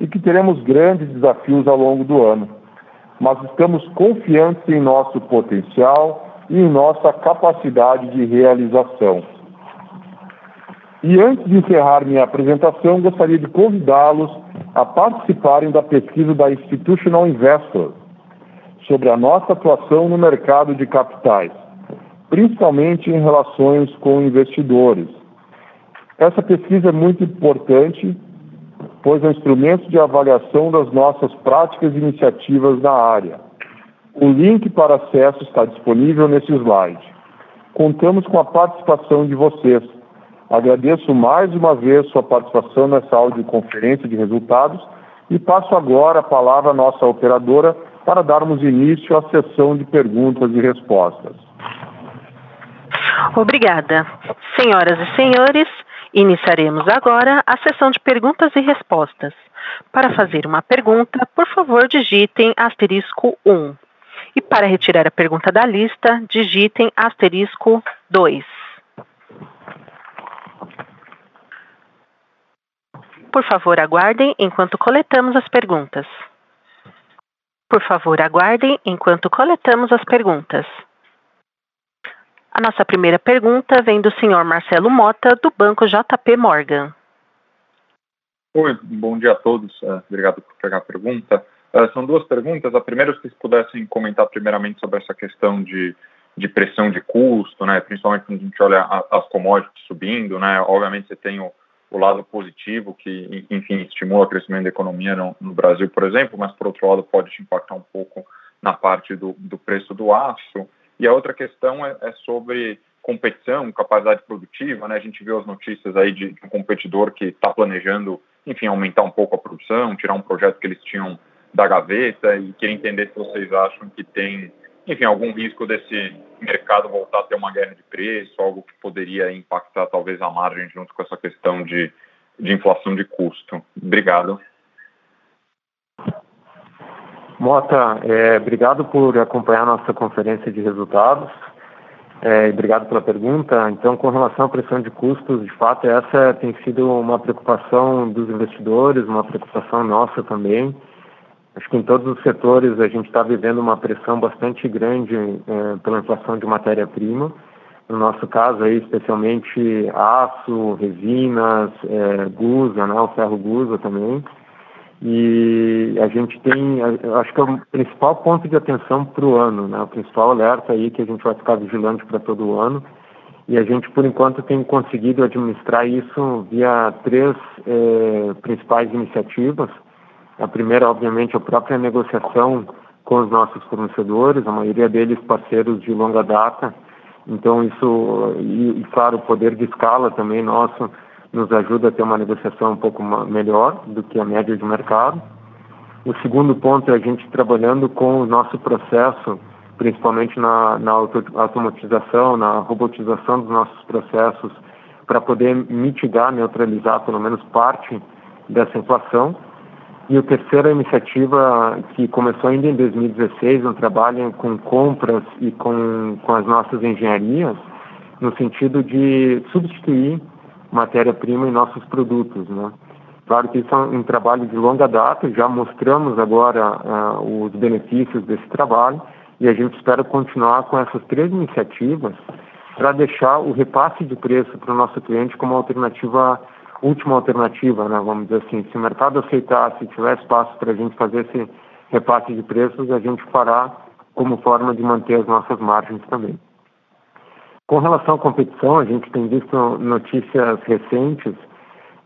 e que teremos grandes desafios ao longo do ano, mas estamos confiantes em nosso potencial e em nossa capacidade de realização. E antes de encerrar minha apresentação, gostaria de convidá-los a participarem da pesquisa da Institutional Investor sobre a nossa atuação no mercado de capitais, principalmente em relações com investidores. Essa pesquisa é muito importante, pois é um instrumento de avaliação das nossas práticas e iniciativas na área. O link para acesso está disponível nesse slide. Contamos com a participação de vocês. Agradeço mais uma vez sua participação nessa audioconferência de resultados e passo agora a palavra à nossa operadora para darmos início à sessão de perguntas e respostas. Obrigada. Senhoras e senhores, iniciaremos agora a sessão de perguntas e respostas. Para fazer uma pergunta, por favor, digitem asterisco 1. E para retirar a pergunta da lista, digitem asterisco 2. Por favor, aguardem enquanto coletamos as perguntas. Por favor, aguardem enquanto coletamos as perguntas. A nossa primeira pergunta vem do senhor Marcelo Mota, do Banco JP Morgan. Oi, bom dia a todos. Uh, obrigado por pegar a pergunta. Uh, são duas perguntas. A primeira, se vocês pudessem comentar primeiramente sobre essa questão de, de pressão de custo, né? principalmente quando a gente olha as commodities subindo. Né? Obviamente, você tem o, o lado positivo, que, enfim, estimula o crescimento da economia no, no, Brasil, por exemplo, mas, por outro lado, pode te impactar um pouco na parte do, do preço do aço. E a outra questão é, é sobre competição, capacidade produtiva, né? A gente viu as notícias aí de, de um competidor que está planejando, enfim, aumentar um pouco a produção, tirar um projeto que eles tinham da gaveta e queria entender se vocês acham que tem, enfim, algum risco desse mercado voltar a ter uma guerra de preço, algo que poderia impactar talvez a margem junto com essa questão de, de inflação de custo. Obrigado. Mota, é, obrigado por acompanhar nossa conferência de resultados. É, obrigado pela pergunta. Então, com relação à pressão de custos, de fato, essa tem sido uma preocupação dos investidores, uma preocupação nossa também. Acho que em todos os setores a gente está vivendo uma pressão bastante grande é, pela inflação de matéria-prima. No nosso caso, aí, especialmente aço, resinas, é, gusa, né, o ferro gusa também. E a gente tem, acho que é o principal ponto de atenção para o ano, né? o principal alerta aí que a gente vai ficar vigilante para todo o ano. E a gente, por enquanto, tem conseguido administrar isso via três eh, principais iniciativas. A primeira, obviamente, é a própria negociação com os nossos fornecedores, a maioria deles parceiros de longa data. Então, isso, e, e claro, o poder de escala também nosso nos ajuda a ter uma negociação um pouco melhor do que a média de mercado. O segundo ponto é a gente trabalhando com o nosso processo, principalmente na, na automatização, na robotização dos nossos processos, para poder mitigar, neutralizar pelo menos parte dessa inflação. E a terceira iniciativa, que começou ainda em 2016, um trabalho com compras e com, com as nossas engenharias, no sentido de substituir matéria-prima em nossos produtos, né? Claro que isso é um trabalho de longa data, já mostramos agora uh, os benefícios desse trabalho e a gente espera continuar com essas três iniciativas para deixar o repasse de preço para o nosso cliente como alternativa, última alternativa, né? vamos dizer assim. Se o mercado aceitar, se tiver espaço para a gente fazer esse repasse de preços, a gente fará como forma de manter as nossas margens também. Com relação à competição, a gente tem visto notícias recentes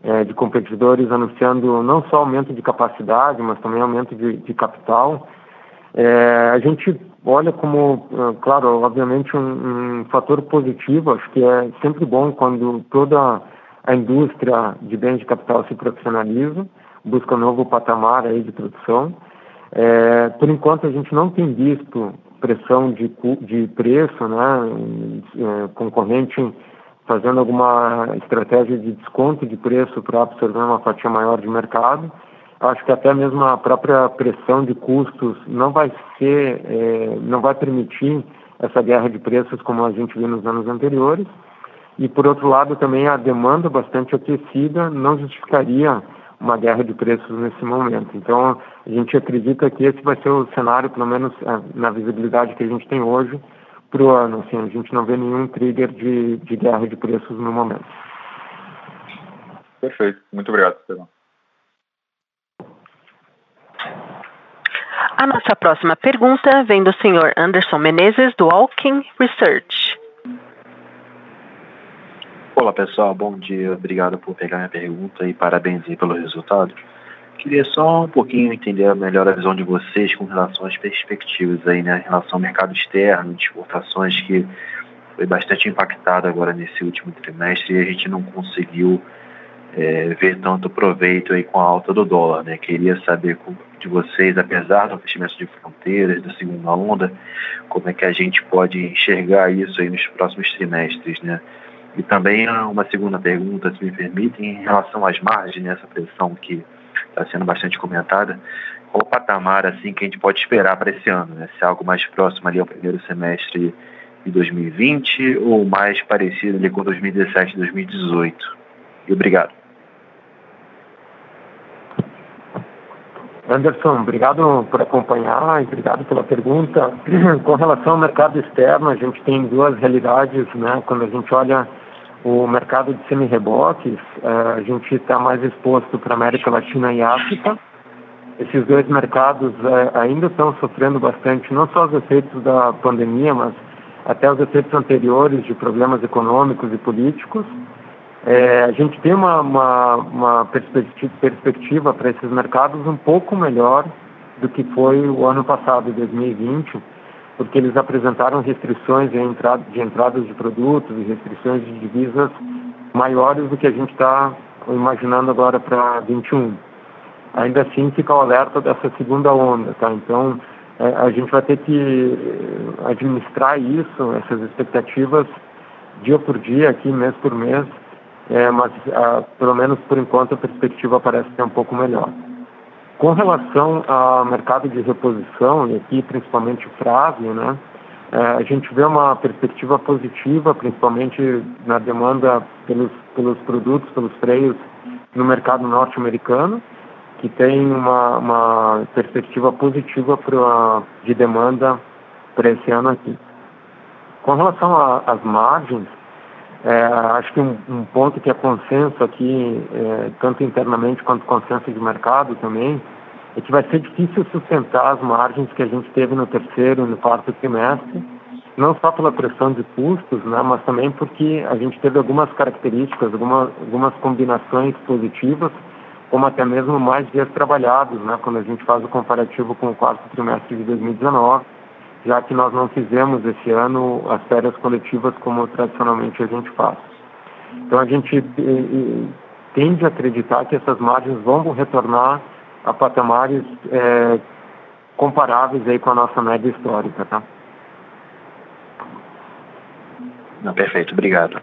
é, de competidores anunciando não só aumento de capacidade, mas também aumento de, de capital. É, a gente olha como, é, claro, obviamente um, um, fator positivo, acho que é sempre bom quando toda a indústria de bens de capital se profissionaliza, busca um novo patamar aí de produção. É, por enquanto a gente não tem visto pressão de, de preço, né, é, concorrente fazendo alguma estratégia de desconto de preço para absorver uma fatia maior de mercado. Acho que até mesmo a própria pressão de custos não vai ser, é, não vai permitir essa guerra de preços como a gente viu nos anos anteriores. E por outro lado também a demanda bastante aquecida não justificaria uma guerra de preços nesse momento. Então, a gente acredita que esse vai ser o cenário, pelo menos é, na visibilidade que a gente tem hoje, para o ano. Assim, a gente não vê nenhum trigger de, de guerra de preços no momento. Perfeito. Muito obrigado, Estevão. A nossa próxima pergunta vem do senhor Anderson Menezes, do Alkin Research. Olá pessoal, bom dia, obrigado por pegar minha pergunta e parabéns pelo resultado. Queria só um pouquinho entender melhor a visão de vocês com relação às perspectivas aí, né, em relação ao mercado externo, de exportações que foi bastante impactado agora nesse último trimestre e a gente não conseguiu é, ver tanto proveito aí com a alta do dólar, né? Queria saber de vocês, apesar do fechamento de fronteiras, da segunda onda, como é que a gente pode enxergar isso aí nos próximos trimestres, né? E também uma segunda pergunta, se me permitem, em relação às margens, nessa pressão que está sendo bastante comentada, qual o patamar assim que a gente pode esperar para esse ano? Né? Se é algo mais próximo ali ao primeiro semestre de 2020 ou mais parecido ali com 2017 e 2018? E obrigado. Anderson, obrigado por acompanhar e obrigado pela pergunta. [clears throat] Com relação ao mercado externo, a gente tem duas realidades, né? Quando a gente olha o mercado de semi-reboques, eh, a gente está mais exposto para América Latina e África. esses dois mercados é, ainda estão sofrendo bastante, não só os efeitos da pandemia, mas até os efeitos anteriores de problemas econômicos e políticos. É, a gente tem uma, uma, uma perspectiva para esses mercados um pouco melhor do que foi o ano passado, 2020, porque eles apresentaram restrições de, entrada, de entradas de produtos e restrições de divisas maiores do que a gente está imaginando agora para 21. Ainda assim, fica o alerta dessa segunda onda, tá? Então, é, a gente vai ter que administrar isso, essas expectativas, dia por dia, aqui, mês por mês, é, mas a, pelo menos por enquanto a perspectiva parece ser um pouco melhor. Com relação ao mercado de reposição, e aqui principalmente frávio, né, é, a gente vê uma perspectiva positiva, principalmente na demanda pelos, pelos produtos, pelos freios no mercado norte-americano, que tem uma, uma perspectiva positiva pra, de demanda para esse ano aqui. Com relação às margens, é, acho que um, um, ponto que é consenso aqui, é, tanto internamente quanto consenso de mercado também, é que vai ser difícil sustentar as margens que a gente teve no terceiro e no quarto trimestre, não só pela pressão de custos, né, mas também porque a gente teve algumas características, alguma, algumas combinações positivas, como até mesmo mais dias trabalhados, né, quando a gente faz o comparativo com o quarto trimestre de 2019 já que nós não fizemos esse ano as férias coletivas como tradicionalmente a gente faz. Então a gente eh, eh, tende a acreditar que essas margens vão retornar a patamares é, comparáveis aí com a nossa média histórica, tá? Não, perfeito, obrigado.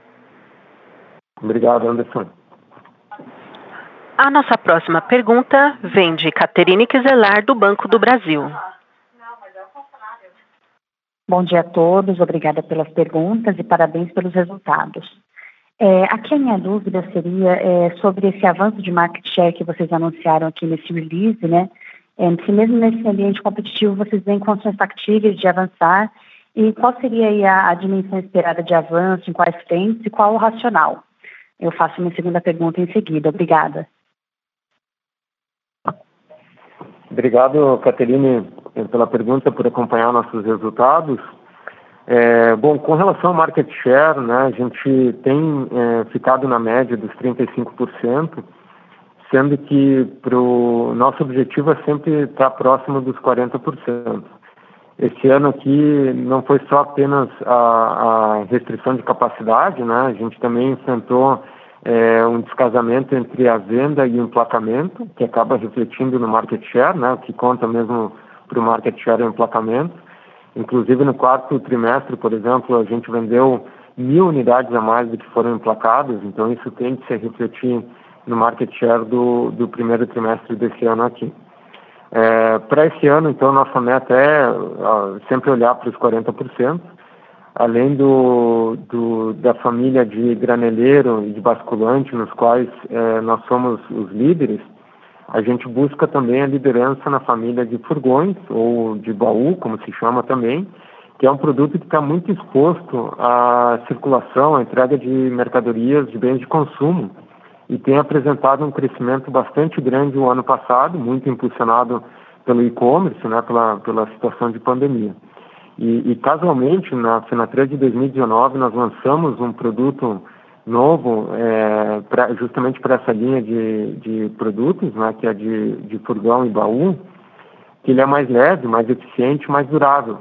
Obrigado, Anderson. A nossa próxima pergunta vem de Caterine Quiselar, do Banco do Brasil. Bom dia a todos, obrigada pelas perguntas e parabéns pelos resultados. É, aqui a minha dúvida seria é, sobre esse avanço de market share que vocês anunciaram aqui nesse release, né? É, se mesmo nesse ambiente competitivo vocês veem condições factíveis de avançar e qual seria a, a, dimensão esperada de avanço, em quais frentes e qual o racional? Eu faço minha segunda pergunta em seguida. Obrigada. Obrigado, Caterine, pela pergunta, por acompanhar nossos resultados. É, bom, com relação ao market share, né, a gente tem é, ficado na média dos 35%, sendo que o nosso objetivo é sempre estar próximo dos 40%. Este ano aqui não foi só apenas a, a restrição de capacidade, né, a gente também enfrentou é, um descasamento entre a venda e o emplacamento, que acaba refletindo no market share, né, que conta mesmo para o market share o emplacamento. Inclusive no quarto trimestre, por exemplo, a gente vendeu mil unidades a mais do que foram emplacadas, então isso tem que se refletir no market share do, do primeiro trimestre desse ano aqui. É, para esse ano, então, nossa meta é ó, sempre olhar para os 40%, além do, do, da família de graneleiro e de basculante, nos quais é, nós somos os líderes, a gente busca também a liderança na família de furgões, ou de baú, como se chama também, que é um produto que está muito exposto à circulação, à entrega de mercadorias, de bens de consumo, e tem apresentado um crescimento bastante grande no ano passado, muito impulsionado pelo e-commerce, né, pela, pela situação de pandemia. E, e casualmente, na Fenatrade de 2019, nós lançamos um produto novo é, pra, justamente para essa linha de, de produtos, né, que é de, de furgão e baú, que ele é mais leve, mais eficiente, mais durável.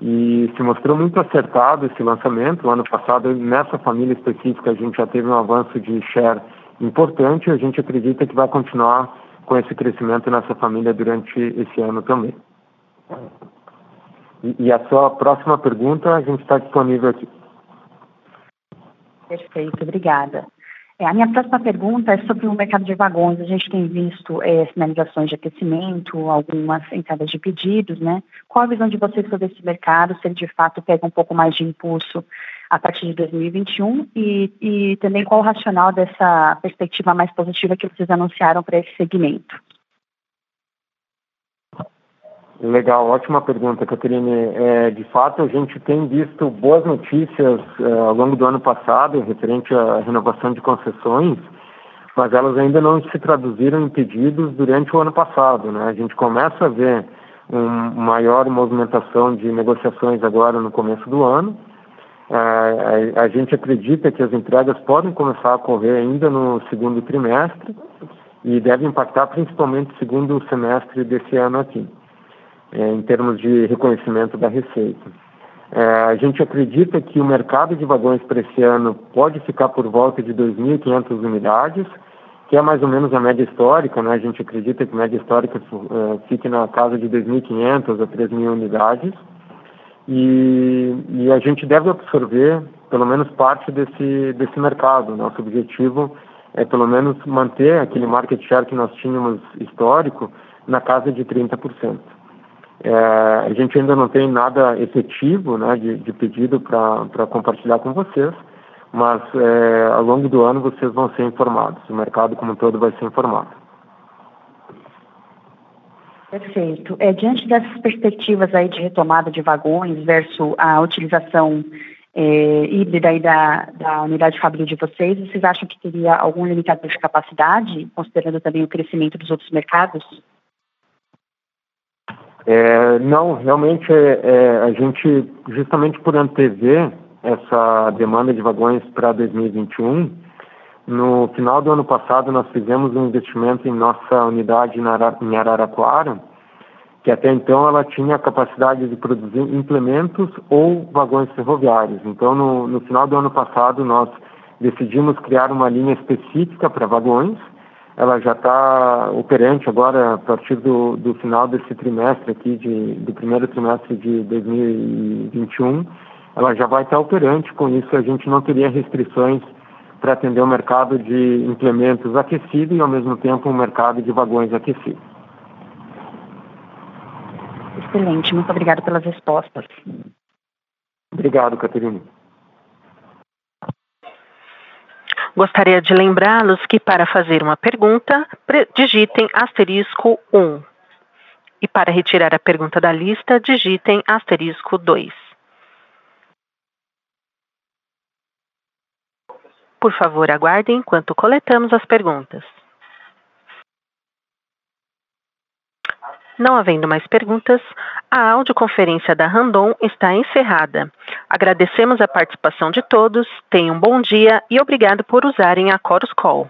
E se mostrou muito acertado esse lançamento. O ano passado, nessa família específica, a gente já teve um avanço de share importante e a gente acredita que vai continuar com esse crescimento nessa família durante esse ano também. E, e a sua próxima pergunta, a gente está disponível aqui. Perfeito, obrigada. É, a minha próxima pergunta é sobre o mercado de vagões. A gente tem visto é, sinalizações de aquecimento, algumas entradas de pedidos, né? Qual a visão de vocês sobre esse mercado, se ele de fato pega um pouco mais de impulso a partir de 2021 e, e também qual o racional dessa perspectiva mais positiva que vocês anunciaram para esse segmento? Legal, ótima pergunta, Caterine. É, de fato, a gente tem visto boas notícias é, ao longo do ano passado referente à renovação de concessões, mas elas ainda não se traduziram em pedidos durante o ano passado. Né? A gente começa a ver uma maior movimentação de negociações agora no começo do ano. A, a, a gente acredita que as entregas podem começar a ocorrer ainda no segundo trimestre e deve impactar principalmente o segundo semestre desse ano aqui, é, em termos de reconhecimento da receita. É, a gente acredita que o mercado de vagões para esse ano pode ficar por volta de 2.500 unidades, que é mais ou menos a média histórica, né? A gente acredita que a média histórica uh, fique na casa de 2.500 a 3.000 unidades. E, e, a gente deve absorver pelo menos parte desse, desse mercado. Nosso objetivo é pelo menos manter aquele market share que nós tínhamos histórico na casa de 30%. É, a gente ainda não tem nada efetivo né, de, de pedido para compartilhar com vocês, mas é, ao longo do ano vocês vão ser informados, o mercado como um todo vai ser informado. Perfeito. É, diante dessas perspectivas aí de retomada de vagões versus a utilização é, híbrida aí da, da unidade fabril de vocês, vocês acham que teria algum limitador de capacidade, considerando também o crescimento dos outros mercados? É, não, realmente é, é, a gente, justamente por antever essa demanda de vagões para 2021, no final do ano passado nós fizemos um investimento em nossa unidade em Araraquara, que até então ela tinha a capacidade de produzir implementos ou vagões ferroviários. Então, no, no final do ano passado, nós decidimos criar uma linha específica para vagões, ela já está operante agora a partir do, do final desse trimestre aqui, de, do primeiro trimestre de 2021, ela já vai estar operante, com isso a gente não teria restrições para atender o mercado de implementos aquecido e ao mesmo tempo o mercado de vagões aquecidos. Excelente, muito obrigada pelas respostas. Obrigado, Caterina. Gostaria de lembrá-los que para fazer uma pergunta, digitem asterisco 1. E para retirar a pergunta da lista, digitem asterisco 2. Por favor, aguardem enquanto coletamos as perguntas. Não havendo mais perguntas, a audioconferência da Randon está encerrada. Agradecemos a participação de todos, tenham um bom dia e obrigado por usarem a Chorus Call.